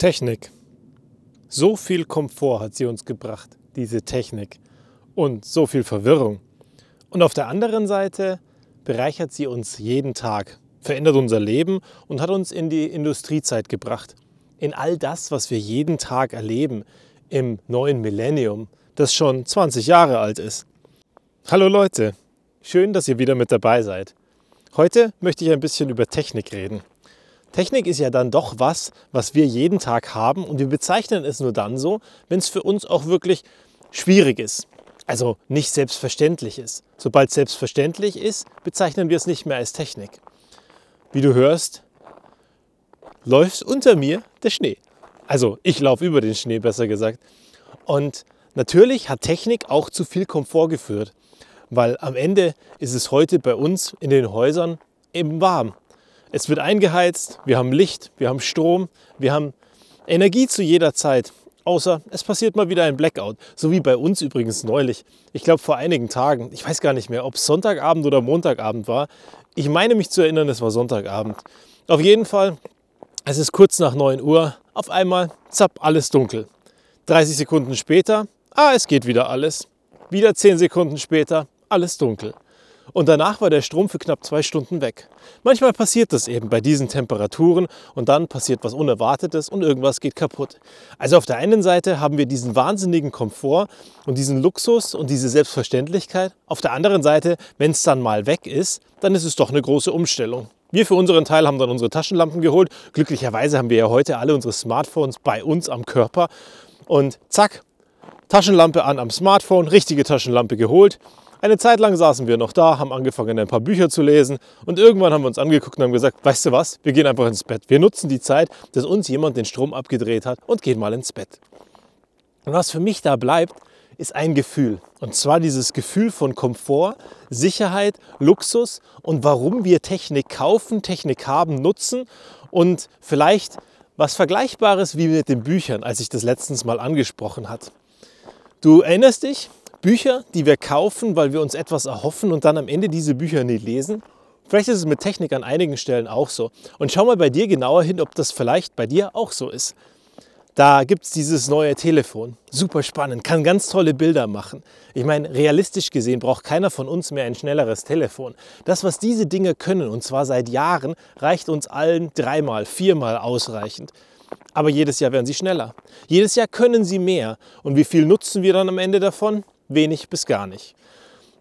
Technik. So viel Komfort hat sie uns gebracht, diese Technik. Und so viel Verwirrung. Und auf der anderen Seite bereichert sie uns jeden Tag, verändert unser Leben und hat uns in die Industriezeit gebracht. In all das, was wir jeden Tag erleben im neuen Millennium, das schon 20 Jahre alt ist. Hallo Leute, schön, dass ihr wieder mit dabei seid. Heute möchte ich ein bisschen über Technik reden. Technik ist ja dann doch was, was wir jeden Tag haben und wir bezeichnen es nur dann so, wenn es für uns auch wirklich schwierig ist. Also nicht selbstverständlich ist. Sobald selbstverständlich ist, bezeichnen wir es nicht mehr als Technik. Wie du hörst, läuft unter mir der Schnee. Also ich laufe über den Schnee, besser gesagt. Und natürlich hat Technik auch zu viel Komfort geführt, weil am Ende ist es heute bei uns in den Häusern eben warm. Es wird eingeheizt, wir haben Licht, wir haben Strom, wir haben Energie zu jeder Zeit. Außer es passiert mal wieder ein Blackout. So wie bei uns übrigens neulich. Ich glaube vor einigen Tagen. Ich weiß gar nicht mehr, ob es Sonntagabend oder Montagabend war. Ich meine mich zu erinnern, es war Sonntagabend. Auf jeden Fall, es ist kurz nach 9 Uhr. Auf einmal, zapp, alles dunkel. 30 Sekunden später, ah, es geht wieder alles. Wieder 10 Sekunden später, alles dunkel und danach war der Strom für knapp zwei Stunden weg. Manchmal passiert das eben bei diesen Temperaturen und dann passiert was Unerwartetes und irgendwas geht kaputt. Also auf der einen Seite haben wir diesen wahnsinnigen Komfort und diesen Luxus und diese Selbstverständlichkeit. Auf der anderen Seite, wenn es dann mal weg ist, dann ist es doch eine große Umstellung. Wir für unseren Teil haben dann unsere Taschenlampen geholt. Glücklicherweise haben wir ja heute alle unsere Smartphones bei uns am Körper. Und zack, Taschenlampe an am Smartphone, richtige Taschenlampe geholt. Eine Zeit lang saßen wir noch da, haben angefangen, ein paar Bücher zu lesen und irgendwann haben wir uns angeguckt und haben gesagt, weißt du was, wir gehen einfach ins Bett. Wir nutzen die Zeit, dass uns jemand den Strom abgedreht hat und gehen mal ins Bett. Und was für mich da bleibt, ist ein Gefühl. Und zwar dieses Gefühl von Komfort, Sicherheit, Luxus und warum wir Technik kaufen, Technik haben, nutzen und vielleicht was Vergleichbares wie mit den Büchern, als ich das letztens mal angesprochen hat. Du erinnerst dich, Bücher, die wir kaufen, weil wir uns etwas erhoffen und dann am Ende diese Bücher nie lesen. Vielleicht ist es mit Technik an einigen Stellen auch so. Und schau mal bei dir genauer hin, ob das vielleicht bei dir auch so ist. Da gibt es dieses neue Telefon. Super spannend, kann ganz tolle Bilder machen. Ich meine, realistisch gesehen braucht keiner von uns mehr ein schnelleres Telefon. Das, was diese Dinge können, und zwar seit Jahren, reicht uns allen dreimal, viermal ausreichend. Aber jedes Jahr werden sie schneller. Jedes Jahr können sie mehr. Und wie viel nutzen wir dann am Ende davon? Wenig bis gar nicht.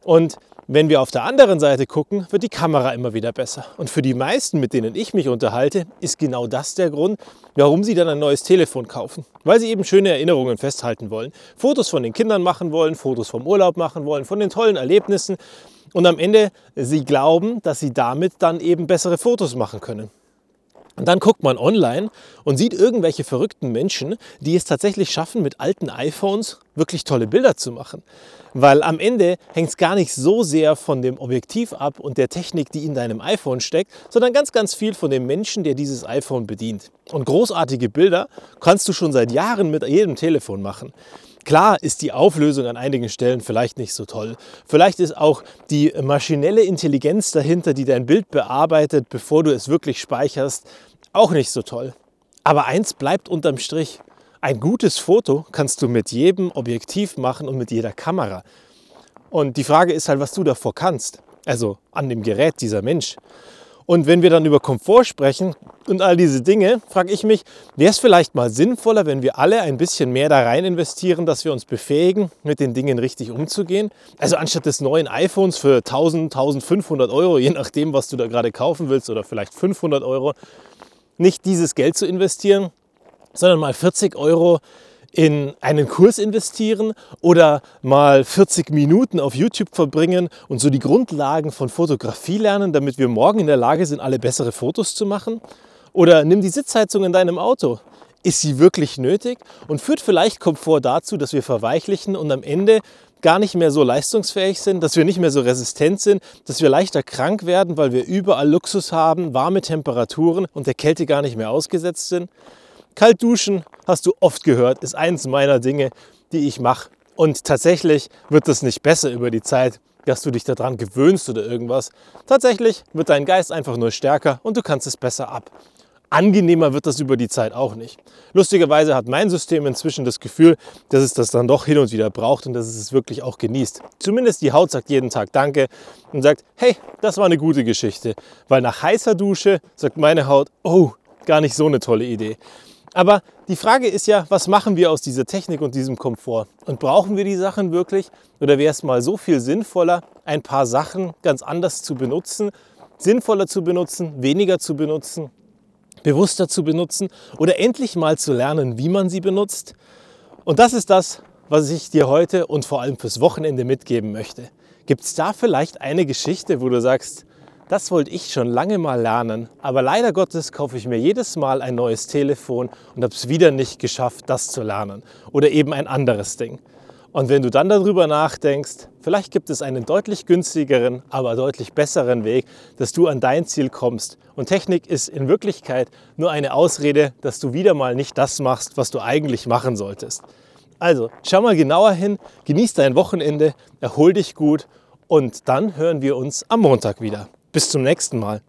Und wenn wir auf der anderen Seite gucken, wird die Kamera immer wieder besser. Und für die meisten, mit denen ich mich unterhalte, ist genau das der Grund, warum sie dann ein neues Telefon kaufen. Weil sie eben schöne Erinnerungen festhalten wollen. Fotos von den Kindern machen wollen, Fotos vom Urlaub machen wollen, von den tollen Erlebnissen. Und am Ende sie glauben, dass sie damit dann eben bessere Fotos machen können. Und dann guckt man online und sieht irgendwelche verrückten Menschen, die es tatsächlich schaffen, mit alten iPhones wirklich tolle Bilder zu machen. Weil am Ende hängt es gar nicht so sehr von dem Objektiv ab und der Technik, die in deinem iPhone steckt, sondern ganz, ganz viel von dem Menschen, der dieses iPhone bedient. Und großartige Bilder kannst du schon seit Jahren mit jedem Telefon machen. Klar ist die Auflösung an einigen Stellen vielleicht nicht so toll. Vielleicht ist auch die maschinelle Intelligenz dahinter, die dein Bild bearbeitet, bevor du es wirklich speicherst, auch nicht so toll. Aber eins bleibt unterm Strich. Ein gutes Foto kannst du mit jedem Objektiv machen und mit jeder Kamera. Und die Frage ist halt, was du davor kannst. Also an dem Gerät dieser Mensch. Und wenn wir dann über Komfort sprechen und all diese Dinge, frage ich mich, wäre es vielleicht mal sinnvoller, wenn wir alle ein bisschen mehr da rein investieren, dass wir uns befähigen, mit den Dingen richtig umzugehen? Also anstatt des neuen iPhones für 1000, 1500 Euro, je nachdem, was du da gerade kaufen willst, oder vielleicht 500 Euro, nicht dieses Geld zu investieren, sondern mal 40 Euro in einen Kurs investieren oder mal 40 Minuten auf YouTube verbringen und so die Grundlagen von Fotografie lernen, damit wir morgen in der Lage sind, alle bessere Fotos zu machen? Oder nimm die Sitzheizung in deinem Auto. Ist sie wirklich nötig und führt vielleicht Komfort dazu, dass wir verweichlichen und am Ende gar nicht mehr so leistungsfähig sind, dass wir nicht mehr so resistent sind, dass wir leichter krank werden, weil wir überall Luxus haben, warme Temperaturen und der Kälte gar nicht mehr ausgesetzt sind? Kalt duschen, hast du oft gehört, ist eins meiner Dinge, die ich mache. Und tatsächlich wird das nicht besser über die Zeit, dass du dich daran gewöhnst oder irgendwas. Tatsächlich wird dein Geist einfach nur stärker und du kannst es besser ab. Angenehmer wird das über die Zeit auch nicht. Lustigerweise hat mein System inzwischen das Gefühl, dass es das dann doch hin und wieder braucht und dass es es wirklich auch genießt. Zumindest die Haut sagt jeden Tag Danke und sagt, hey, das war eine gute Geschichte. Weil nach heißer Dusche sagt meine Haut, oh, gar nicht so eine tolle Idee. Aber die Frage ist ja, was machen wir aus dieser Technik und diesem Komfort? Und brauchen wir die Sachen wirklich? Oder wäre es mal so viel sinnvoller, ein paar Sachen ganz anders zu benutzen, sinnvoller zu benutzen, weniger zu benutzen, bewusster zu benutzen oder endlich mal zu lernen, wie man sie benutzt? Und das ist das, was ich dir heute und vor allem fürs Wochenende mitgeben möchte. Gibt es da vielleicht eine Geschichte, wo du sagst, das wollte ich schon lange mal lernen, aber leider Gottes kaufe ich mir jedes Mal ein neues Telefon und habe es wieder nicht geschafft, das zu lernen. Oder eben ein anderes Ding. Und wenn du dann darüber nachdenkst, vielleicht gibt es einen deutlich günstigeren, aber deutlich besseren Weg, dass du an dein Ziel kommst. Und Technik ist in Wirklichkeit nur eine Ausrede, dass du wieder mal nicht das machst, was du eigentlich machen solltest. Also, schau mal genauer hin, genieß dein Wochenende, erhol dich gut und dann hören wir uns am Montag wieder. Bis zum nächsten Mal.